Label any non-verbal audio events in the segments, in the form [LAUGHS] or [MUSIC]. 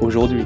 aujourd'hui.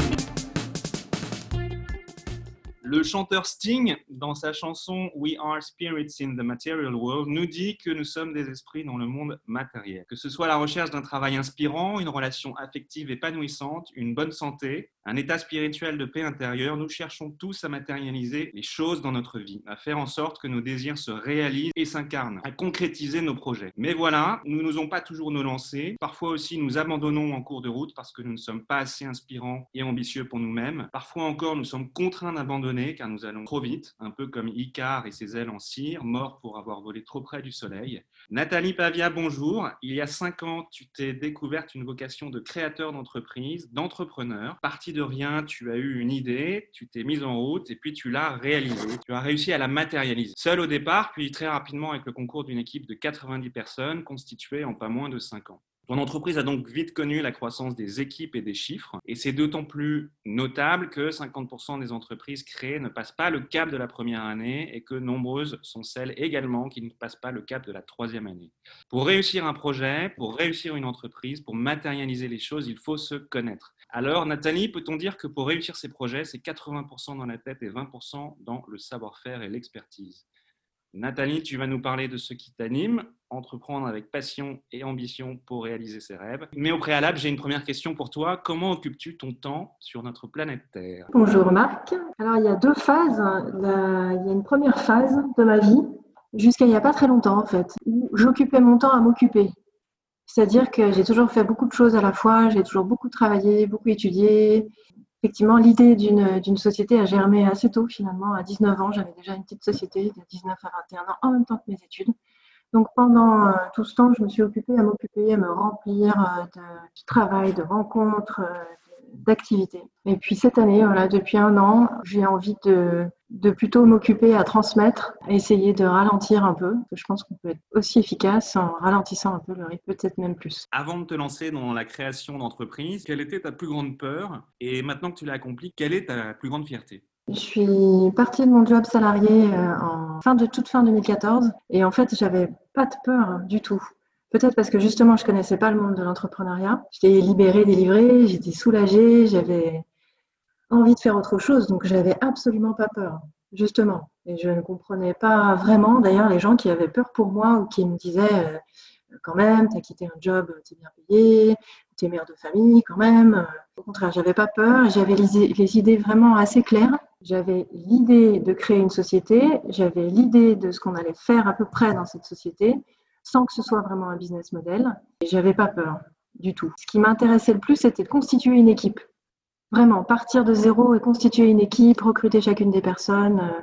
Le chanteur Sting, dans sa chanson We Are Spirits in the Material World, nous dit que nous sommes des esprits dans le monde matériel. Que ce soit la recherche d'un travail inspirant, une relation affective épanouissante, une bonne santé, un état spirituel de paix intérieure, nous cherchons tous à matérialiser les choses dans notre vie, à faire en sorte que nos désirs se réalisent et s'incarnent, à concrétiser nos projets. Mais voilà, nous n'osons pas toujours nous lancer. Parfois aussi, nous abandonnons en cours de route parce que nous ne sommes pas assez inspirants et ambitieux pour nous-mêmes. Parfois encore, nous sommes contraints d'abandonner car nous allons trop vite, un peu comme Icare et ses ailes en cire, mort pour avoir volé trop près du soleil. Nathalie Pavia, bonjour. Il y a cinq ans, tu t'es découverte une vocation de créateur d'entreprise, d'entrepreneur, partie de rien, tu as eu une idée, tu t'es mise en route et puis tu l'as réalisée. Tu as réussi à la matérialiser. Seul au départ, puis très rapidement avec le concours d'une équipe de 90 personnes constituée en pas moins de 5 ans. Ton entreprise a donc vite connu la croissance des équipes et des chiffres, et c'est d'autant plus notable que 50% des entreprises créées ne passent pas le cap de la première année et que nombreuses sont celles également qui ne passent pas le cap de la troisième année. Pour réussir un projet, pour réussir une entreprise, pour matérialiser les choses, il faut se connaître. Alors, Nathalie, peut-on dire que pour réussir ces projets, c'est 80% dans la tête et 20% dans le savoir-faire et l'expertise? Nathalie, tu vas nous parler de ce qui t'anime, entreprendre avec passion et ambition pour réaliser ses rêves. Mais au préalable, j'ai une première question pour toi. Comment occupes-tu ton temps sur notre planète Terre Bonjour Marc. Alors, il y a deux phases. Il y a une première phase de ma vie, jusqu'à il n'y a pas très longtemps en fait, où j'occupais mon temps à m'occuper. C'est-à-dire que j'ai toujours fait beaucoup de choses à la fois, j'ai toujours beaucoup travaillé, beaucoup étudié. Effectivement, l'idée d'une société a germé assez tôt finalement. À 19 ans, j'avais déjà une petite société de 19 à 21 ans en même temps que mes études. Donc pendant euh, tout ce temps, je me suis occupée à m'occuper, à me remplir euh, de, travail, de rencontres, euh, d'activités. Et puis cette année, voilà, depuis un an, j'ai envie de, de plutôt m'occuper à transmettre, à essayer de ralentir un peu. Je pense qu'on peut être aussi efficace en ralentissant un peu le rythme, peut-être même plus. Avant de te lancer dans la création d'entreprise, quelle était ta plus grande peur? Et maintenant que tu l'as accompli, quelle est ta plus grande fierté? Je suis partie de mon job salarié euh, en fin de toute fin 2014 et en fait j'avais pas de peur du tout. Peut-être parce que justement, je connaissais pas le monde de l'entrepreneuriat. J'étais libérée, délivrée, j'étais soulagée, j'avais envie de faire autre chose, donc j'avais absolument pas peur, justement. Et je ne comprenais pas vraiment, d'ailleurs, les gens qui avaient peur pour moi ou qui me disaient euh, quand même, tu as quitté un job, tu es bien payé, tu es mère de famille quand même. Au contraire, j'avais pas peur, j'avais les idées vraiment assez claires. J'avais l'idée de créer une société, j'avais l'idée de ce qu'on allait faire à peu près dans cette société sans que ce soit vraiment un business model. J'avais pas peur du tout. Ce qui m'intéressait le plus, c'était de constituer une équipe. Vraiment, partir de zéro et constituer une équipe, recruter chacune des personnes, euh,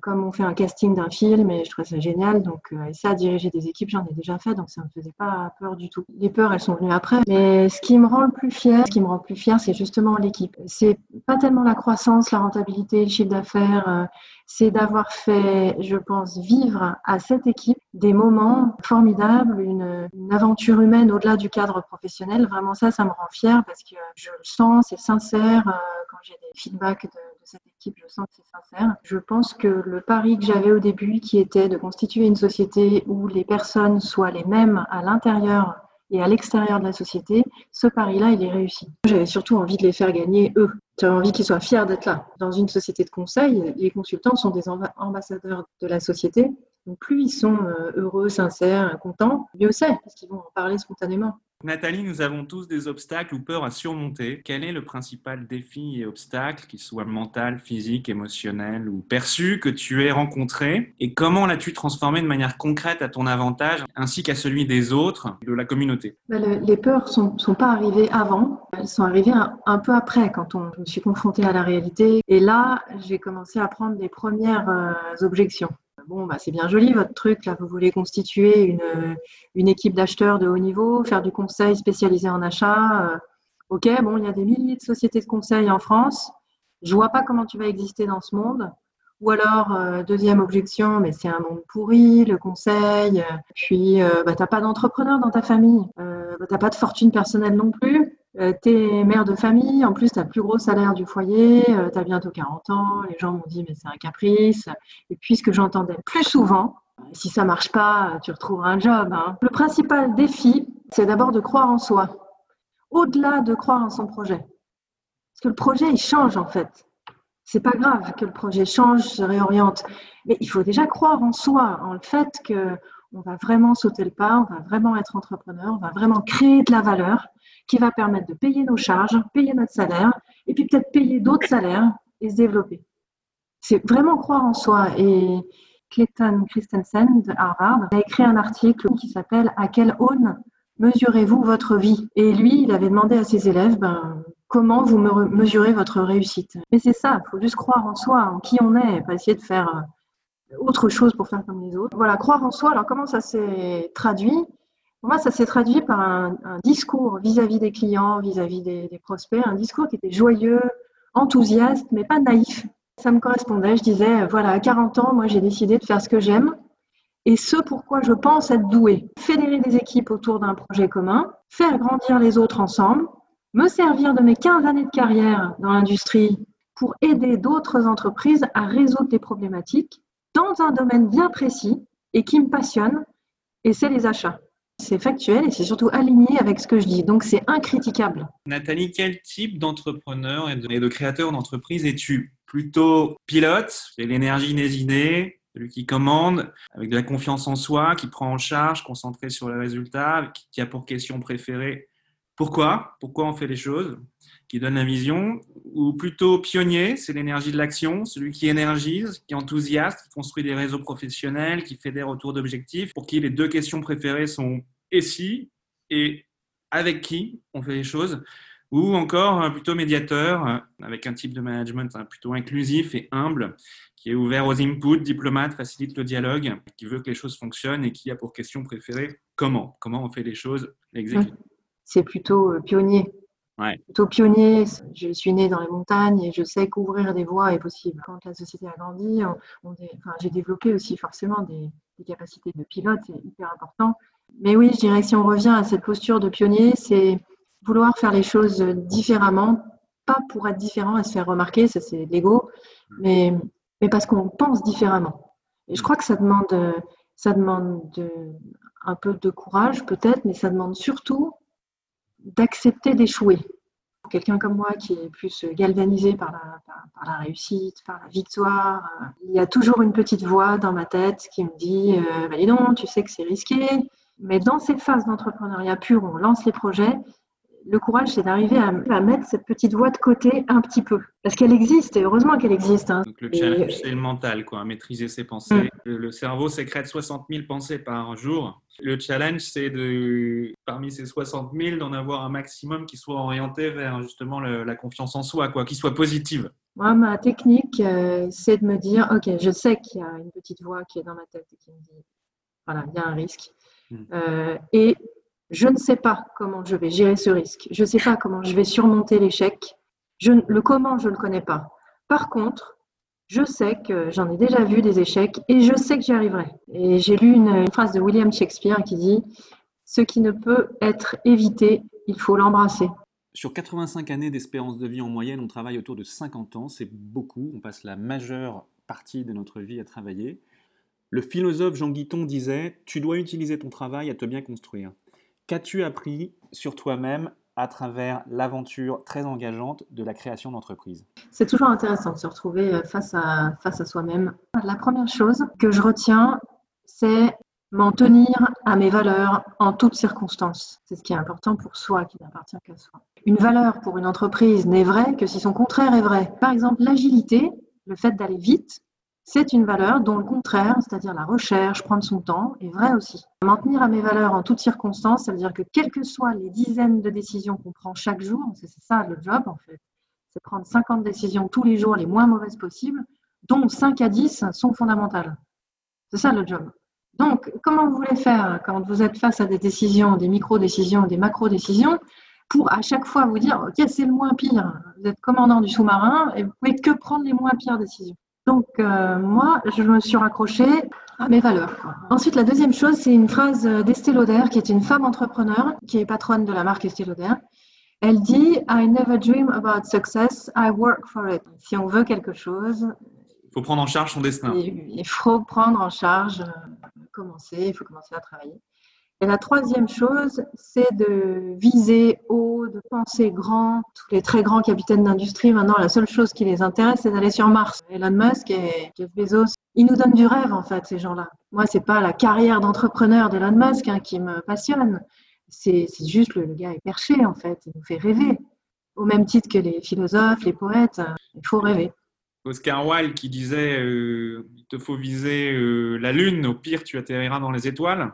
comme on fait un casting d'un film, et je trouve ça génial. Donc, euh, et ça, diriger des équipes, j'en ai déjà fait, donc ça me faisait pas peur du tout. Les peurs, elles sont venues après. Mais ce qui me rend le plus fier, ce qui me rend le plus fier, c'est justement l'équipe. C'est pas tellement la croissance, la rentabilité, le chiffre d'affaires. Euh, c'est d'avoir fait, je pense, vivre à cette équipe des moments formidables, une, une aventure humaine au-delà du cadre professionnel. Vraiment, ça, ça me rend fier parce que je le sens, c'est sincère. quand j'ai des feedbacks de cette équipe, je sens que c'est sincère. Je pense que le pari que j'avais au début, qui était de constituer une société où les personnes soient les mêmes à l'intérieur et à l'extérieur de la société, ce pari-là, il est réussi. J'avais surtout envie de les faire gagner eux. J'avais envie qu'ils soient fiers d'être là. Dans une société de conseil, les consultants sont des ambassadeurs de la société. Donc plus ils sont euh, heureux, sincères, contents, mieux c'est, parce qu'ils vont en parler spontanément. Nathalie, nous avons tous des obstacles ou peurs à surmonter. Quel est le principal défi et obstacle, qu'il soit mental, physique, émotionnel ou perçu, que tu aies rencontré? Et comment l'as-tu transformé de manière concrète à ton avantage, ainsi qu'à celui des autres, de la communauté? Bah, Les peurs ne sont, pas arrivées avant, elles sont arrivées un, peu après, quand on, je me suis confrontée à la réalité. Et là, j'ai commencé à prendre les premières euh, objections bon, bah, c'est bien joli votre truc, là, vous voulez constituer une, une équipe d'acheteurs de haut niveau, faire du conseil spécialisé en achat. Euh, Ok, bon, il y a des milliers de sociétés de conseil en France. Je vois pas comment tu vas exister dans ce monde. Ou alors, euh, deuxième objection, mais c'est un monde pourri, le conseil. Puis, euh, bah, tu n'as pas d'entrepreneur dans ta famille. Euh, bah, tu n'as pas de fortune personnelle non plus. Euh, tu es mère de famille. En plus, tu as le plus gros salaire du foyer. tu as bientôt 40 ans. Les gens m'ont dit, mais c'est un caprice. Et puis, ce que j'entendais plus souvent, si ça marche pas, tu retrouveras un job. Hein. Le principal défi, c'est d'abord de croire en soi, au-delà de croire en son projet. Parce que le projet, il change en fait. C'est pas grave que le projet change, se réoriente, mais il faut déjà croire en soi, en le fait que on va vraiment sauter le pas, on va vraiment être entrepreneur, on va vraiment créer de la valeur qui va permettre de payer nos charges, payer notre salaire, et puis peut-être payer d'autres salaires et se développer. C'est vraiment croire en soi. Et Clayton Christensen de Harvard a écrit un article qui s'appelle À quelle aune mesurez-vous votre vie? Et lui, il avait demandé à ses élèves ben, comment vous mesurez votre réussite? Mais c'est ça, il faut juste croire en soi, en qui on est, pas essayer de faire euh, autre chose pour faire comme les autres. Voilà, croire en soi. Alors comment ça s'est traduit? Pour moi, ça s'est traduit par un, discours vis-à-vis des clients, vis-à-vis des, des prospects, un discours qui était joyeux, enthousiaste, mais pas naïf. Ça me correspondait. Je disais, voilà, à 40 ans, moi, j'ai décidé de faire ce que j'aime et ce pourquoi je pense être doué. Fédérer des équipes autour d'un projet commun, faire grandir les autres ensemble, me servir de mes 15 années de carrière dans l'industrie pour aider d'autres entreprises à résoudre des problématiques dans un domaine bien précis et qui me passionne, et c'est les achats. C'est factuel et c'est surtout aligné avec ce que je dis. Donc c'est incritiquable. Nathalie, quel type d'entrepreneur et de, créateur d'entreprise es-tu? Plutôt pilote, l'énergie inésinée, celui qui commande, avec de la confiance en soi, qui prend en charge, concentré sur les résultats, qui a pour question préférée pourquoi, pourquoi on fait les choses, qui donne la vision, ou plutôt pionnier, c'est l'énergie de l'action, celui qui énergise, qui enthousiaste, qui construit des réseaux professionnels, qui fédère autour d'objectifs, pour qui les deux questions préférées sont et si et avec qui on fait les choses ou encore plutôt médiateur, avec un type de management hein, plutôt inclusif et humble, qui est ouvert aux inputs, diplomate, facilite le dialogue, qui veut que les choses fonctionnent et qui a pour question préférée comment. Comment on fait les choses exécutées C'est plutôt euh, pionnier. Ouais. Plutôt pionnier, je suis né dans les montagnes et je sais qu'ouvrir des voies est possible. Quand la société a grandi, j'ai développé aussi forcément des, des capacités de pilote, c'est hyper important. Mais oui, je dirais que si on revient à cette posture de pionnier, c'est vouloir faire les choses différemment, pas pour être différent et se faire remarquer, ça c'est l'ego, mais, mais parce qu'on pense différemment. Et je crois que ça demande, ça demande un peu de courage peut-être, mais ça demande surtout d'accepter d'échouer. Quelqu'un comme moi qui est plus galvanisé par la, par, la, réussite, par la victoire, il y a toujours une petite voix dans ma tête qui me dit euh, bah, non, tu sais que c'est risqué. Mais dans ces phases d'entrepreneuriat pur, on lance les projets, le courage, c'est d'arriver à, mettre cette petite voix de côté un petit peu. Parce qu'elle existe, et heureusement qu'elle existe. Hein. Donc le challenge, c'est le mental, quoi, maîtriser ses pensées. Mm. Le, cerveau sécrète 60 000 pensées par jour. Le challenge, c'est de, parmi ces 60 000, d'en avoir un maximum qui soit orienté vers justement la confiance en soi, quoi, qui soit positive. Moi, ma technique, euh, c'est de me dire, OK, je sais qu'il y a une petite voix qui est dans ma tête et qui me dit, voilà, il y a un risque. Mm. Euh, et je ne sais pas comment je vais gérer ce risque. Je ne sais pas comment je vais surmonter l'échec. le comment, je ne connais pas. Par contre, je sais que j'en ai déjà vu des échecs et je sais que j'y arriverai. Et j'ai lu une, une, phrase de William Shakespeare qui dit Ce qui ne peut être évité, il faut l'embrasser. Sur 85 années d'espérance de vie en moyenne, on travaille autour de 50 ans. C'est beaucoup. On passe la majeure partie de notre vie à travailler. Le philosophe Jean Guiton disait Tu dois utiliser ton travail à te bien construire. Qu'as-tu appris sur toi-même à travers l'aventure très engageante de la création d'entreprise? C'est toujours intéressant de se retrouver euh, face à, face à soi-même. La première chose que je retiens, c'est m'en tenir à mes valeurs en toutes circonstances. C'est ce qui est important pour soi, qui n'appartient qu'à soi. Une valeur pour une entreprise n'est vraie que si son contraire est vrai. Par exemple, l'agilité, le fait d'aller vite, c'est une valeur dont le contraire, c'est-à-dire la recherche, prendre son temps, est vrai aussi. Maintenir à mes valeurs en toutes circonstances, ça veut dire que quelles que soient les dizaines de décisions qu'on prend chaque jour, c'est ça le job en fait, c'est prendre 50 décisions tous les jours les moins mauvaises possibles, dont 5 à 10 sont fondamentales. C'est ça le job. Donc, comment vous voulez faire quand vous êtes face à des décisions, des micro-décisions, des macro-décisions pour à chaque fois vous dire, OK, c'est le moins pire. Vous êtes commandant du sous-marin et vous pouvez que prendre les moins pires décisions? Donc, euh, moi, je me suis raccrochée à mes valeurs. Ensuite, la deuxième chose, c'est une phrase d'Estée Lauder, qui est une femme entrepreneur, qui est patronne de la marque Estée Lauder. Elle dit I never dream about success, I work for it. Si on veut quelque chose, il faut prendre en charge son destin. Il faut prendre en charge, euh, commencer, il faut commencer à travailler. Et la troisième chose, c'est de viser haut, de penser grand. Tous les très grands capitaines d'industrie, maintenant, la seule chose qui les intéresse, c'est d'aller sur Mars. Elon Musk et Jeff Bezos, ils nous donnent du rêve, en fait, ces gens-là. Moi, c'est pas la carrière d'entrepreneur d'Elon Musk hein, qui me passionne. C'est juste le, gars est perché, en fait. Il nous fait rêver. Au même titre que les philosophes, les poètes, il faut rêver. Oscar Wilde qui disait euh, il te faut viser euh, la lune, au pire tu atterriras dans les étoiles.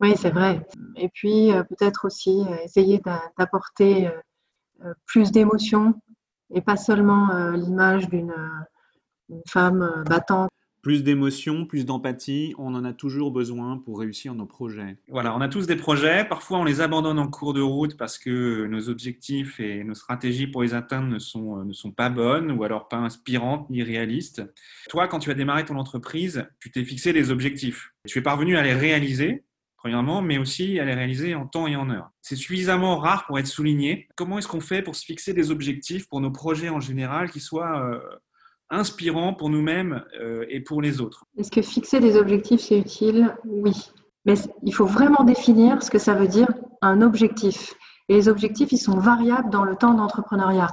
Oui, c'est vrai. Et puis euh, peut-être aussi essayer d'apporter plus d'émotion et pas seulement l'image d'une femme battante plus d'émotion, plus d'empathie, on en a toujours besoin pour réussir nos projets. Voilà, on a tous des projets, parfois on les abandonne en cours de route parce que nos objectifs et nos stratégies pour les atteindre ne sont, euh, ne sont pas bonnes ou alors pas inspirantes ni réalistes. Toi, quand tu as démarré ton entreprise, tu t'es fixé des objectifs. Tu es parvenu à les réaliser, premièrement, mais aussi à les réaliser en temps et en heure. C'est suffisamment rare pour être souligné. Comment est-ce qu'on fait pour se fixer des objectifs pour nos projets en général qui soient... Euh, inspirant pour nous-mêmes euh, et pour les autres? Est-ce que fixer des objectifs, c'est utile? Oui. Mais il faut vraiment définir ce que ça veut dire un objectif. Et les objectifs, ils sont variables dans le temps d'entrepreneuriat.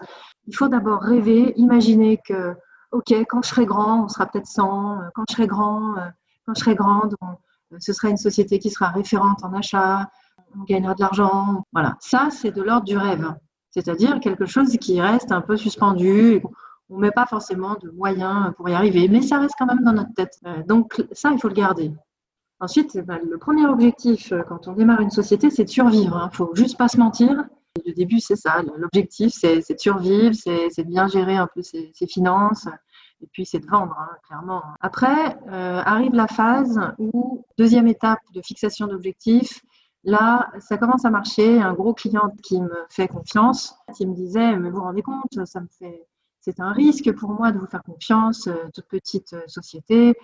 Il faut d'abord rêver, imaginer que, OK, quand je serai grand, on sera peut-être 100, quand je serai grand, euh, quand je serai grande, ce sera une société qui sera référente en achat, on gagnera de l'argent. Voilà, ça, c'est de l'ordre du rêve. C'est-à-dire quelque chose qui reste un peu suspendu, on met pas forcément de moyens pour y arriver, mais ça reste quand même dans notre tête. Euh, donc ça, il faut le garder. Ensuite, eh ben, le premier objectif euh, quand on démarre une société, c'est de survivre. Il hein. ne faut juste pas se mentir. Le début, c'est ça. L'objectif, c'est de survivre, c'est de bien gérer un peu ses, finances. Et puis, c'est de vendre, hein, clairement. Après, euh, arrive la phase où, deuxième étape de fixation d'objectifs, Là, ça commence à marcher. Un gros client qui me fait confiance, qui me disait, mais vous vous rendez compte, ça me fait, c'est un risque pour moi de vous faire confiance, euh, toute petite euh, société.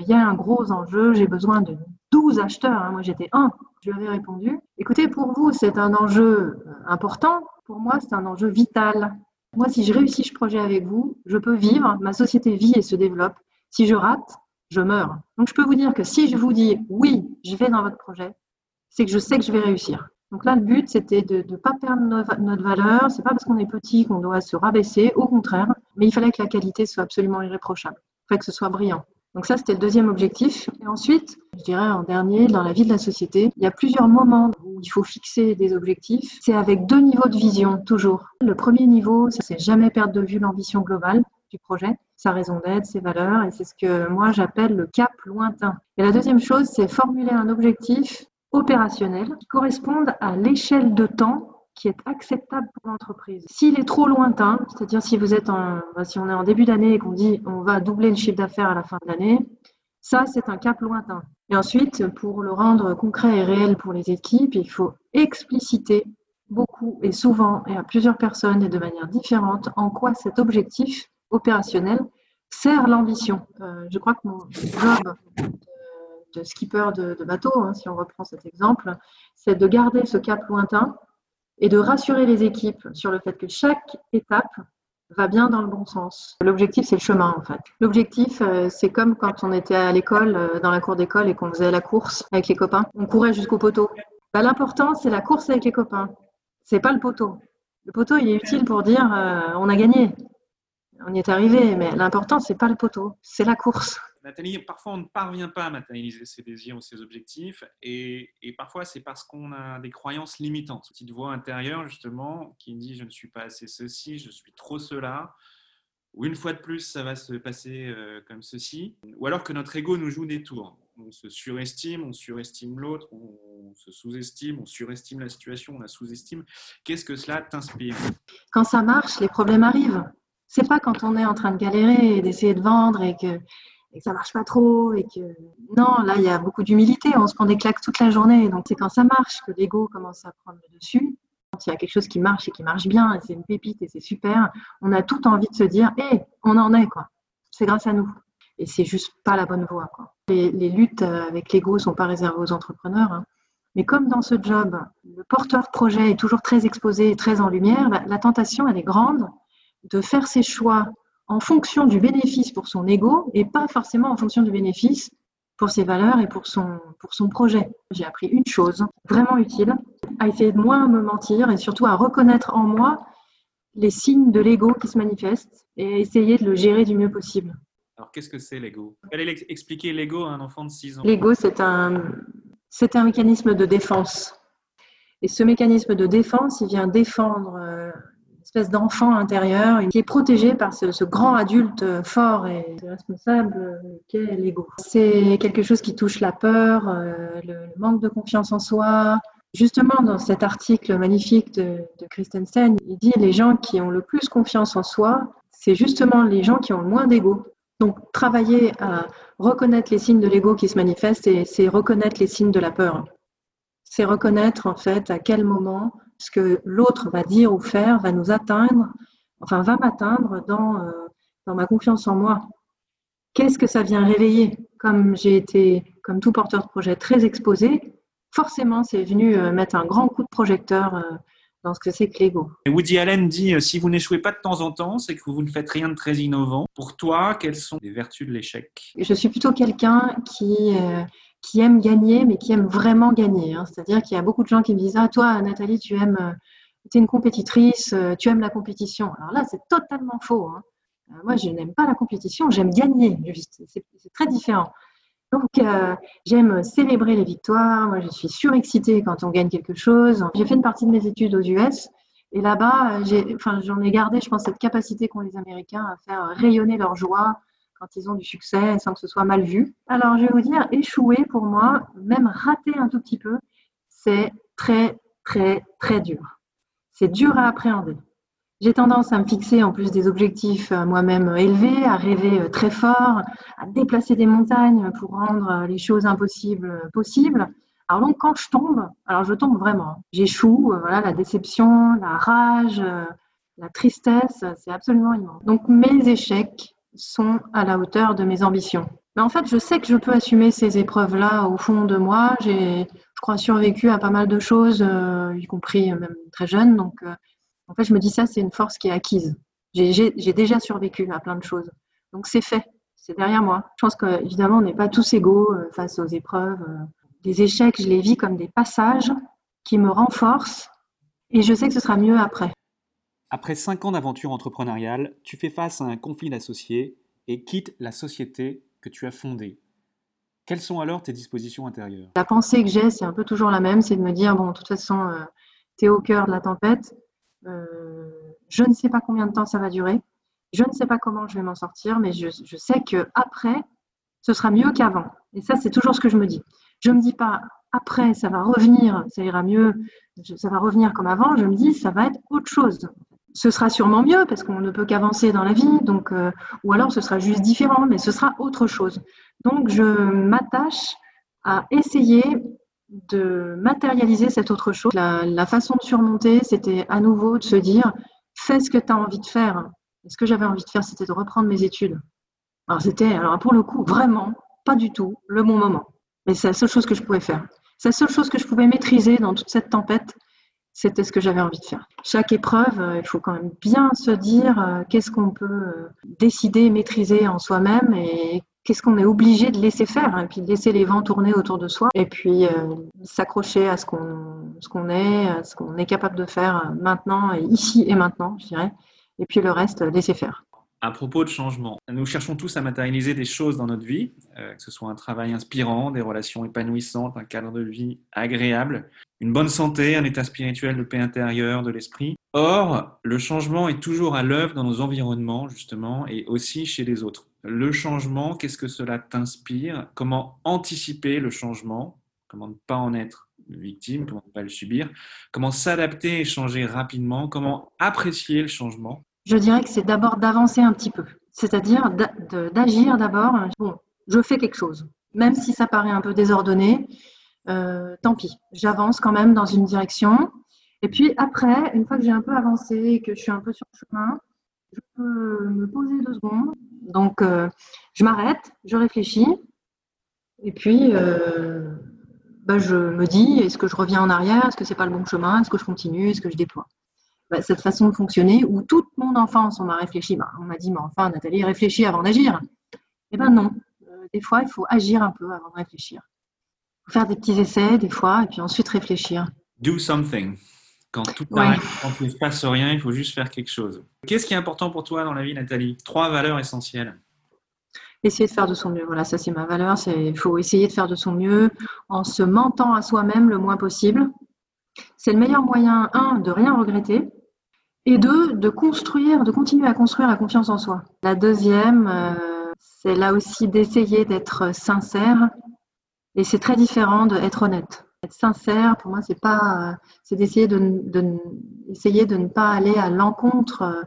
Il y a un gros enjeu, j'ai besoin de 12 acheteurs. Hein. Moi, j'étais un. Je lui avais répondu, écoutez, pour vous, c'est un enjeu important. Pour moi, c'est un enjeu vital. Moi, si je réussis ce projet avec vous, je peux vivre, ma société vit et se développe. Si je rate, je meurs. Donc, je peux vous dire que si je vous dis oui, je vais dans votre projet, c'est que je sais que je vais réussir. Donc là, le but, c'était de ne pas perdre notre valeur. C'est pas parce qu'on est petit qu'on doit se rabaisser, au contraire. Mais il fallait que la qualité soit absolument irréprochable. Il fallait que ce soit brillant. Donc ça, c'était le deuxième objectif. Et ensuite, je dirais en dernier, dans la vie de la société, il y a plusieurs moments il faut fixer des objectifs. C'est avec deux niveaux de vision, toujours. Le premier niveau, c'est jamais perdre de vue l'ambition globale du projet, sa raison d'être, ses valeurs, et c'est ce que moi j'appelle le cap lointain. Et la deuxième chose, c'est formuler un objectif opérationnels qui correspondent à l'échelle de temps qui est acceptable pour l'entreprise. S'il est trop lointain, c'est-à-dire si vous êtes bah, si on est en début d'année et qu'on dit on va doubler le chiffre d'affaires à la fin de l'année, ça c'est un cap lointain. Et ensuite, pour le rendre concret et réel pour les équipes, il faut expliciter beaucoup et souvent et à plusieurs personnes et de manière différente en quoi cet objectif opérationnel sert l'ambition. Euh, je crois que mon job de skipper de, bateau, hein, si on reprend cet exemple, c'est de garder ce cap lointain et de rassurer les équipes sur le fait que chaque étape va bien dans le bon sens. L'objectif, c'est le chemin, en fait. L'objectif, euh, c'est comme quand on était à l'école, euh, dans la cour d'école, et qu'on faisait la course avec les copains. On courait jusqu'au poteau. Bah, l'important, c'est la course avec les copains. C'est pas le poteau. Le poteau, il est utile pour dire euh, on a gagné, on y est arrivé, mais l'important, c'est pas le poteau, c'est la course. Nathalie, parfois on ne parvient pas à matérialiser ses désirs ou ses objectifs, et, parfois c'est parce qu'on a des croyances limitantes. Une petite voix intérieure, justement, qui dit je ne suis pas assez ceci, je suis trop cela, ou une fois de plus ça va se passer euh, comme ceci, ou alors que notre ego nous joue des tours. On se surestime, on surestime l'autre, on se sous-estime, on surestime la situation, on la sous-estime. Qu'est-ce que cela t'inspire? Quand ça marche, les problèmes arrivent. C'est pas quand on est en train de galérer et d'essayer de vendre et que ça marche pas trop et que non, là il y a beaucoup d'humilité, on se prend des claques toute la journée. Donc c'est quand ça marche que l'ego commence à prendre le dessus Quand il y a quelque chose qui marche et qui marche bien, et c'est une pépite et c'est super, on a tout envie de se dire, hé, on en est, quoi. C'est grâce à nous. Et c'est juste pas la bonne voie, quoi. Les, luttes avec l'ego sont pas réservées aux entrepreneurs. Hein. Mais comme dans ce job, le porteur projet est toujours très exposé et très en lumière, la, tentation, elle est grande de faire ses choix en fonction du bénéfice pour son ego et pas forcément en fonction du bénéfice pour ses valeurs et pour son, pour son projet. J'ai appris une chose vraiment utile, à essayer de moins me mentir et surtout à reconnaître en moi les signes de l'ego qui se manifestent et essayer de le gérer du mieux possible. Alors, qu'est-ce que c'est l'ego? Allez expliquer l'ego à un enfant de 6 ans. L'ego, c'est un, c'est un mécanisme de défense. Et ce mécanisme de défense, il vient défendre euh, espèce d'enfant intérieur qui est protégé par ce, grand adulte fort et responsable qu'est l'ego. C'est quelque chose qui touche la peur, euh, le, manque de confiance en soi. Justement, dans cet article magnifique de, Christensen, il dit les gens qui ont le plus confiance en soi, c'est justement les gens qui ont le moins d'ego. Donc, travailler à reconnaître les signes de l'ego qui se manifestent, c'est reconnaître les signes de la peur. C'est reconnaître, en fait, à quel moment ce que l'autre va dire ou faire va nous atteindre, enfin, va m'atteindre dans, euh, dans ma confiance en moi. Qu'est-ce que ça vient réveiller Comme j'ai été, comme tout porteur de projet, très exposé, forcément, c'est venu euh, mettre un grand coup de projecteur euh, dans ce que c'est que l'ego. Woody Allen dit si vous n'échouez pas de temps en temps, c'est que vous ne faites rien de très innovant. Pour toi, quelles sont les vertus de l'échec? Je suis plutôt quelqu'un qui qui aime gagner, mais qui aime vraiment gagner. Hein. C'est-à-dire qu'il y a beaucoup de gens qui me disent ah toi Nathalie, tu aimes, euh, es une compétitrice, tu aimes la compétition. Alors là, c'est totalement faux. Hein. Moi, je n'aime pas la compétition, j'aime gagner. C'est très différent. Donc, euh, j'aime célébrer les victoires. Moi, je suis surexcitée quand on gagne quelque chose. J'ai fait une partie de mes études aux US. Et là-bas, j'en ai gardé, je pense, cette capacité qu'ont les Américains à faire rayonner leur joie quand ils ont du succès sans que ce soit mal vu. Alors, je vais vous dire, échouer pour moi, même rater un tout petit peu, c'est très, très, très dur. C'est dur à appréhender. J'ai tendance à me fixer en plus des objectifs euh, moi-même élevés, à rêver euh, très fort, à déplacer des montagnes pour rendre euh, les choses impossibles possibles. Alors donc quand je tombe, alors je tombe vraiment. J'échoue, voilà, la déception, la rage, la tristesse, c'est absolument immense. Donc mes échecs sont à la hauteur de mes ambitions. Mais en fait, je sais que je peux assumer ces épreuves-là au fond de moi. J'ai, je crois, survécu à pas mal de choses, y compris même très jeune. Donc en fait, je me dis ça, c'est une force qui est acquise. J'ai déjà survécu à plein de choses. Donc c'est fait, c'est derrière moi. Je pense qu'évidemment, on n'est pas tous égaux euh, face aux épreuves. Euh. Les échecs, je les vis comme des passages qui me renforcent et je sais que ce sera mieux après. Après cinq ans d'aventure entrepreneuriale, tu fais face à un conflit d'associés et quittes la société que tu as fondée. Quelles sont alors tes dispositions intérieures? La pensée que j'ai, c'est un peu toujours la même, c'est de me dire, bon, de toute façon, euh, tu es au cœur de la tempête, euh, je ne sais pas combien de temps ça va durer. Je ne sais pas comment je vais m'en sortir, mais je, sais que après, ce sera mieux qu'avant. Et ça, c'est toujours ce que je me dis. Je ne me dis pas après, ça va revenir, ça ira mieux, ça va revenir comme avant. Je me dis, ça va être autre chose. Ce sera sûrement mieux parce qu'on ne peut qu'avancer dans la vie, donc, euh, ou alors ce sera juste différent, mais ce sera autre chose. Donc, je m'attache à essayer de matérialiser cette autre chose. La, façon de surmonter, c'était à nouveau de se dire, fais ce que tu as envie de faire. Et ce que j'avais envie de faire, c'était de reprendre mes études. Alors c'était, alors pour le coup, vraiment pas du tout le bon moment. Mais c'est la seule chose que je pouvais faire. C'est la seule chose que je pouvais maîtriser dans toute cette tempête, c'était ce que j'avais envie de faire. Chaque épreuve, euh, il faut quand même bien se dire euh, qu'est-ce qu'on peut euh, décider, maîtriser en soi-même et qu'est-ce qu'on est obligé de laisser faire, et hein, puis de laisser les vents tourner autour de soi, et puis s'accrocher à ce qu'on ce qu'on est, à ce qu'on est capable de faire maintenant, et ici et maintenant, je dirais, et puis le reste, laisser faire. À propos de changement, nous cherchons tous à matérialiser des choses dans notre vie, euh, que ce soit un travail inspirant, des relations épanouissantes, un cadre de vie agréable, une bonne santé, un état spirituel de paix intérieure, de l'esprit. Or, le changement est toujours à l'œuvre dans nos environnements, justement, et aussi chez les autres. Le changement, qu'est-ce que cela t'inspire? Comment anticiper le changement? Comment ne pas en être victime? Comment ne pas le subir? Comment s'adapter et changer rapidement? Comment apprécier le changement? Je dirais que c'est d'abord d'avancer un petit peu, c'est-à-dire d'agir d'abord. Bon, je fais quelque chose, même si ça paraît un peu désordonné. Euh, tant pis, j'avance quand même dans une direction Et puis après, une fois que j'ai un peu avancé et que je suis un peu sur le chemin, je peux me poser deux secondes. Donc, euh, je m'arrête, je réfléchis. Et puis, euh, bah, je me dis, est-ce que je reviens en arrière? Est-ce que c'est pas le bon chemin? Est-ce que je continue? Est-ce que je déploie? Bah, Cette façon de fonctionner où toute mon enfance, on m'a réfléchi. Bah, on m'a dit, mais enfin, Nathalie, réfléchis avant d'agir. Eh ben non. Euh, des fois, il faut agir un peu avant de réfléchir. Il faut faire des petits essais, des fois, et puis ensuite réfléchir. Do something. Quand tout quand il ne se passe rien, il faut juste faire quelque chose. Qu'est-ce qui est important pour toi dans la vie, Nathalie? Trois valeurs essentielles. Essayer de faire de son mieux. Voilà, ça c'est ma valeur. Il faut essayer de faire de son mieux en se mentant à soi-même le moins possible. C'est le meilleur moyen, un, de rien regretter, et deux, de construire, de continuer à construire la confiance en soi. La deuxième, euh, c'est là aussi d'essayer d'être sincère, et c'est très différent d'être honnête être sincère, pour moi, c'est pas, euh, c'est d'essayer de, de, de ne pas aller à l'encontre euh,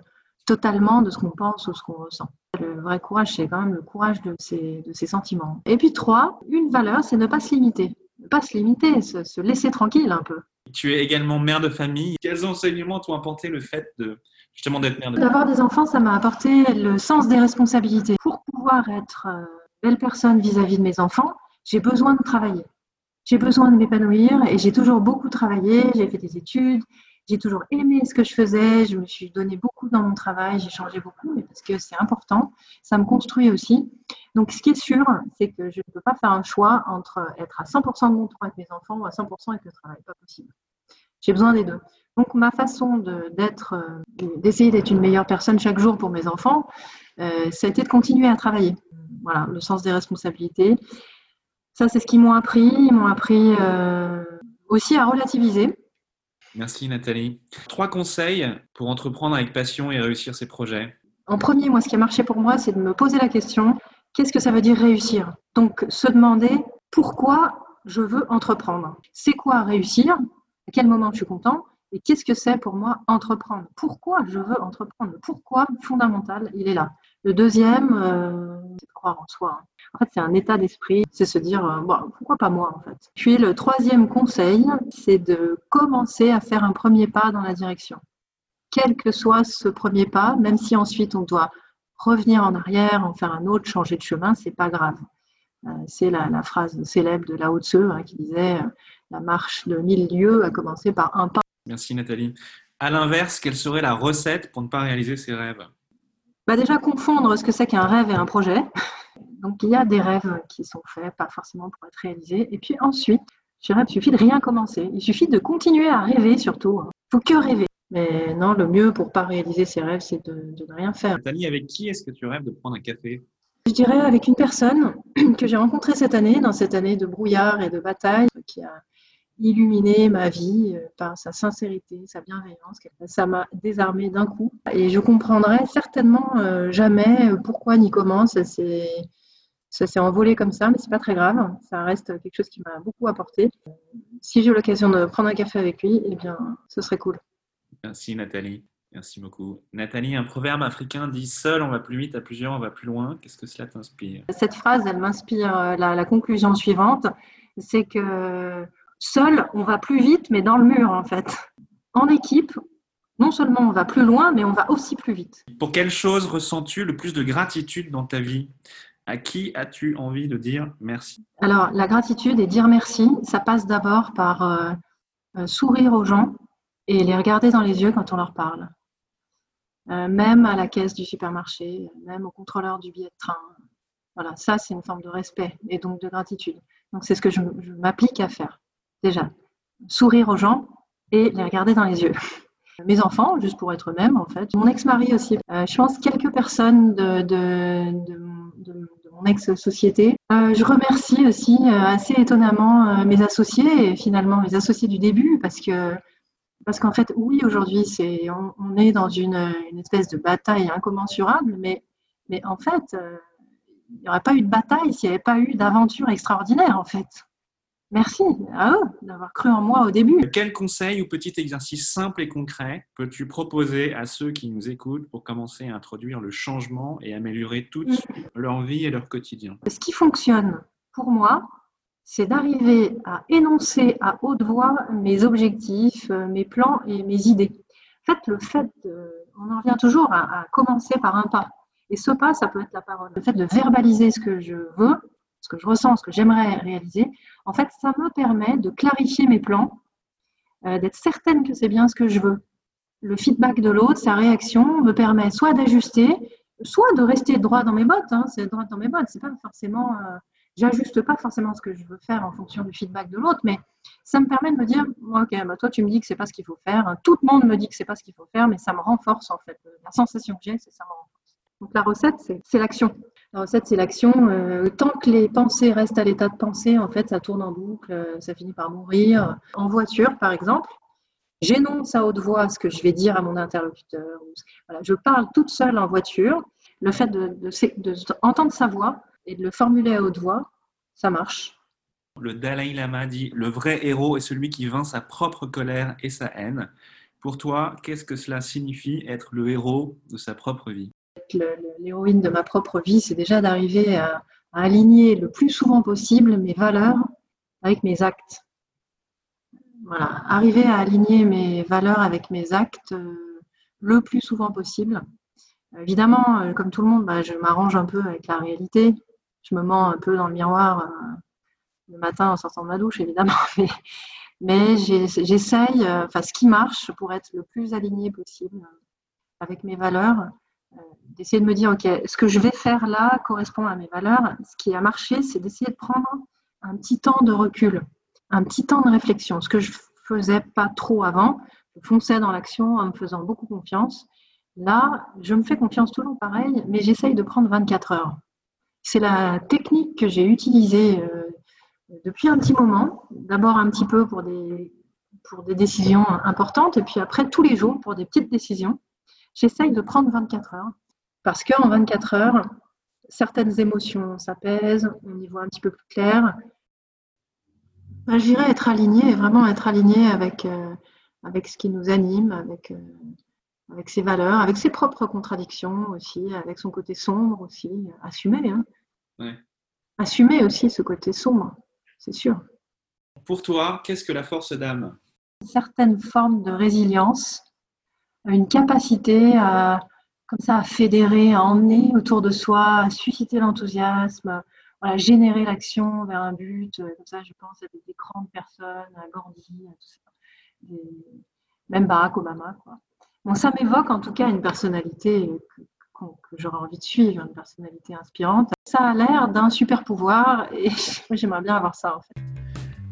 totalement de ce qu'on pense ou ce qu'on ressent. Le vrai courage, c'est quand même le courage de ses, de ses sentiments. Et puis trois, une valeur, c'est ne pas se limiter. Ne pas se limiter, se, laisser tranquille un peu. Tu es également mère de famille. Quels enseignements t'ont apporté le fait de justement d'être mère de famille? D'avoir des enfants, ça m'a apporté le sens des responsabilités. Pour pouvoir être euh, belle personne vis à -vis de mes enfants, j'ai besoin de travailler j'ai besoin de m'épanouir et j'ai toujours beaucoup travaillé, j'ai fait des études, j'ai toujours aimé ce que je faisais, je me suis donné beaucoup dans mon travail, j'ai changé beaucoup, mais parce que c'est important, ça me construit aussi. Donc ce qui est sûr, c'est que je ne peux pas faire un choix entre être à 100% de mon temps avec mes enfants ou à 100% avec le travail, pas possible. J'ai besoin des deux. Donc ma façon d'être, euh, d'essayer d'être une meilleure personne chaque jour pour mes enfants, euh, ça a été de continuer à travailler. Voilà, le sens des responsabilités ça, c'est ce qu'ils m'ont appris. Ils m'ont appris euh, aussi à relativiser. Merci Nathalie. Trois conseils pour entreprendre avec passion et réussir ses projets. En premier, moi, ce qui a marché pour moi, c'est de me poser la question qu'est-ce que ça veut dire réussir? Donc, se demander pourquoi je veux entreprendre? C'est quoi réussir? À quel moment je suis content? Et qu'est-ce que c'est pour moi entreprendre? Pourquoi je veux entreprendre? Pourquoi fondamental il est là? Le deuxième, euh, de croire en soi. En fait, c'est un état d'esprit, c'est se dire, euh, bon, pourquoi pas moi en fait? Puis le troisième conseil, c'est de commencer à faire un premier pas dans la direction. Quel que soit ce premier pas, même si ensuite on doit revenir en arrière, en faire un autre, changer de chemin, c'est pas grave. Euh, c'est la, phrase célèbre de Lao Tzu hein, qui disait euh, la marche de mille lieues a commencé par un pas. Merci Nathalie. À l'inverse, quelle serait la recette pour ne pas réaliser ses rêves? Bah Déjà confondre ce que c'est qu'un rêve et un projet. Donc il y a des rêves qui sont faits, pas forcément pour être réalisés. Et puis ensuite, je dirais, il suffit de rien commencer. Il suffit de continuer à rêver surtout. Il faut que rêver. Mais non, le mieux pour pas réaliser ses rêves, c'est de, ne rien faire. Nathalie, avec qui est-ce que tu rêves de prendre un café? Je dirais avec une personne [CLEARS THROAT] que j'ai rencontrée cette année, dans cette année de brouillard et de bataille, qui a illuminé ma vie euh, par sa sincérité, sa bienveillance. Ça m'a désarmée d'un coup. Et je comprendrai certainement euh, jamais pourquoi ni comment ça s'est ça s'est envolé comme ça, mais c'est pas très grave. Ça reste quelque chose qui m'a beaucoup apporté. Si j'ai l'occasion de prendre un café avec lui, eh bien, ce serait cool. Merci Nathalie. Merci beaucoup. Nathalie, un proverbe africain dit Seul on va plus vite, à plusieurs on va plus loin. Qu'est-ce que cela t'inspire? Cette phrase, elle m'inspire euh, la, la, conclusion suivante c'est que seul on va plus vite, mais dans le mur en fait. En équipe, non seulement on va plus loin, mais on va aussi plus vite. Pour quelle chose ressens-tu le plus de gratitude dans ta vie? À qui as-tu envie de dire merci? Alors, la gratitude et dire merci, ça passe d'abord par euh, euh, sourire aux gens et les regarder dans les yeux quand on leur parle. Euh, même à la caisse du supermarché, même au contrôleur du billet de train. Voilà, ça, c'est une forme de respect et donc de gratitude. Donc, c'est ce que je, je m'applique à faire. Déjà, sourire aux gens et les regarder dans les yeux [LAUGHS] mes enfants, juste pour être eux-mêmes en fait. Mon ex-mari aussi. Euh, je pense quelques personnes de, mon ex-société. Euh, je remercie aussi euh, assez étonnamment mes associés et finalement mes associés du début parce que parce qu'en fait oui aujourd'hui c'est on, est dans une, une, espèce de bataille incommensurable mais mais en fait il n'y aurait pas eu de bataille s'il n'y avait pas eu d'aventure extraordinaire en fait. Merci à eux d'avoir cru en moi au début. Quel conseil ou petit exercice simple et concret peux-tu proposer à ceux qui nous écoutent pour commencer à introduire le changement et améliorer toute mm. leur vie et leur quotidien? Ce qui fonctionne pour moi, c'est d'arriver à énoncer à haute voix mes objectifs, euh, mes plans et mes idées. En fait, le fait de, on en revient toujours à, commencer par un pas. Et ce pas, ça peut être la parole. Le fait de verbaliser ce que je veux, ce que je ressens, ce que j'aimerais réaliser, en fait, ça me permet de clarifier mes plans, euh, d'être certaine que c'est bien ce que je veux. Le feedback de l'autre, sa réaction, me permet soit d'ajuster, soit de rester droit dans mes bottes. Hein, c'est droit dans mes bottes, c'est pas forcément. Euh, j'ajuste pas forcément ce que je veux faire en fonction du feedback de l'autre, mais ça me permet de me dire, ok, bah toi tu me dis que c'est pas ce qu'il faut faire, tout le monde me dit que c'est pas ce qu'il faut faire, mais ça me renforce en fait. La sensation que j'ai, c'est ça me renforce. Donc la recette, c'est l'action. La c'est l'action. Euh, tant que les pensées restent à l'état de pensée, en fait, ça tourne en boucle, euh, ça finit par mourir. En voiture, par exemple, j'énonce à haute voix ce que je vais dire à mon interlocuteur. Je parle toute seule en voiture. Le fait de, de, de entendre sa voix, et de le formuler à haute voix, ça marche. Le Dalai Lama dit Le vrai héros est celui qui vainc sa propre colère et sa haine. Pour toi, qu'est-ce que cela signifie être le héros de sa propre vie? L'héroïne de ma propre vie, c'est déjà d'arriver à, aligner le plus souvent possible mes valeurs avec mes actes. Voilà, arriver à aligner mes valeurs avec mes actes euh, le plus souvent possible. Évidemment, euh, comme tout le monde, bah, je m'arrange un peu avec la réalité je me mens un peu dans le miroir euh, le matin en sortant de ma douche, évidemment. [LAUGHS] Mais, j'essaye, euh, enfin, ce qui marche pour être le plus aligné possible avec mes valeurs, d'essayer de me dire, OK, ce que je vais faire là correspond à mes valeurs. Ce qui a marché, c'est d'essayer de prendre un petit temps de recul, un petit temps de réflexion. Ce que je faisais pas trop avant, je fonçais dans l'action en me faisant beaucoup confiance. Là, je me fais confiance toujours pareil, mais j'essaye de prendre 24 heures. C'est la technique que j'ai utilisée euh, depuis un petit moment. D'abord un petit peu pour des, pour des décisions importantes et puis après tous les jours pour des petites décisions. J'essaye de prendre 24 heures parce qu'en 24 heures, certaines émotions s'apaisent, on y voit un petit peu plus clair. Ben, J'irais être aligné, vraiment être aligné avec, euh, avec ce qui nous anime, avec, euh, avec ses valeurs, avec ses propres contradictions aussi, avec son côté sombre aussi, assumer. Hein. Assumer aussi ce côté sombre, c'est sûr. Pour toi, qu'est-ce que la force d'âme? Une certaine forme de résilience, une capacité à, comme ça, à fédérer, à emmener autour de soi, à susciter l'enthousiasme, voilà, générer l'action vers un but. Comme ça, je pense à des, grandes personnes, à Gandhi, à tout ça. même Barack Obama. Quoi. Bon, ça m'évoque en tout cas une personnalité que, j'aurais envie de suivre, une personnalité inspirante. Ça a l'air d'un super pouvoir et [LAUGHS] j'aimerais bien avoir ça en fait.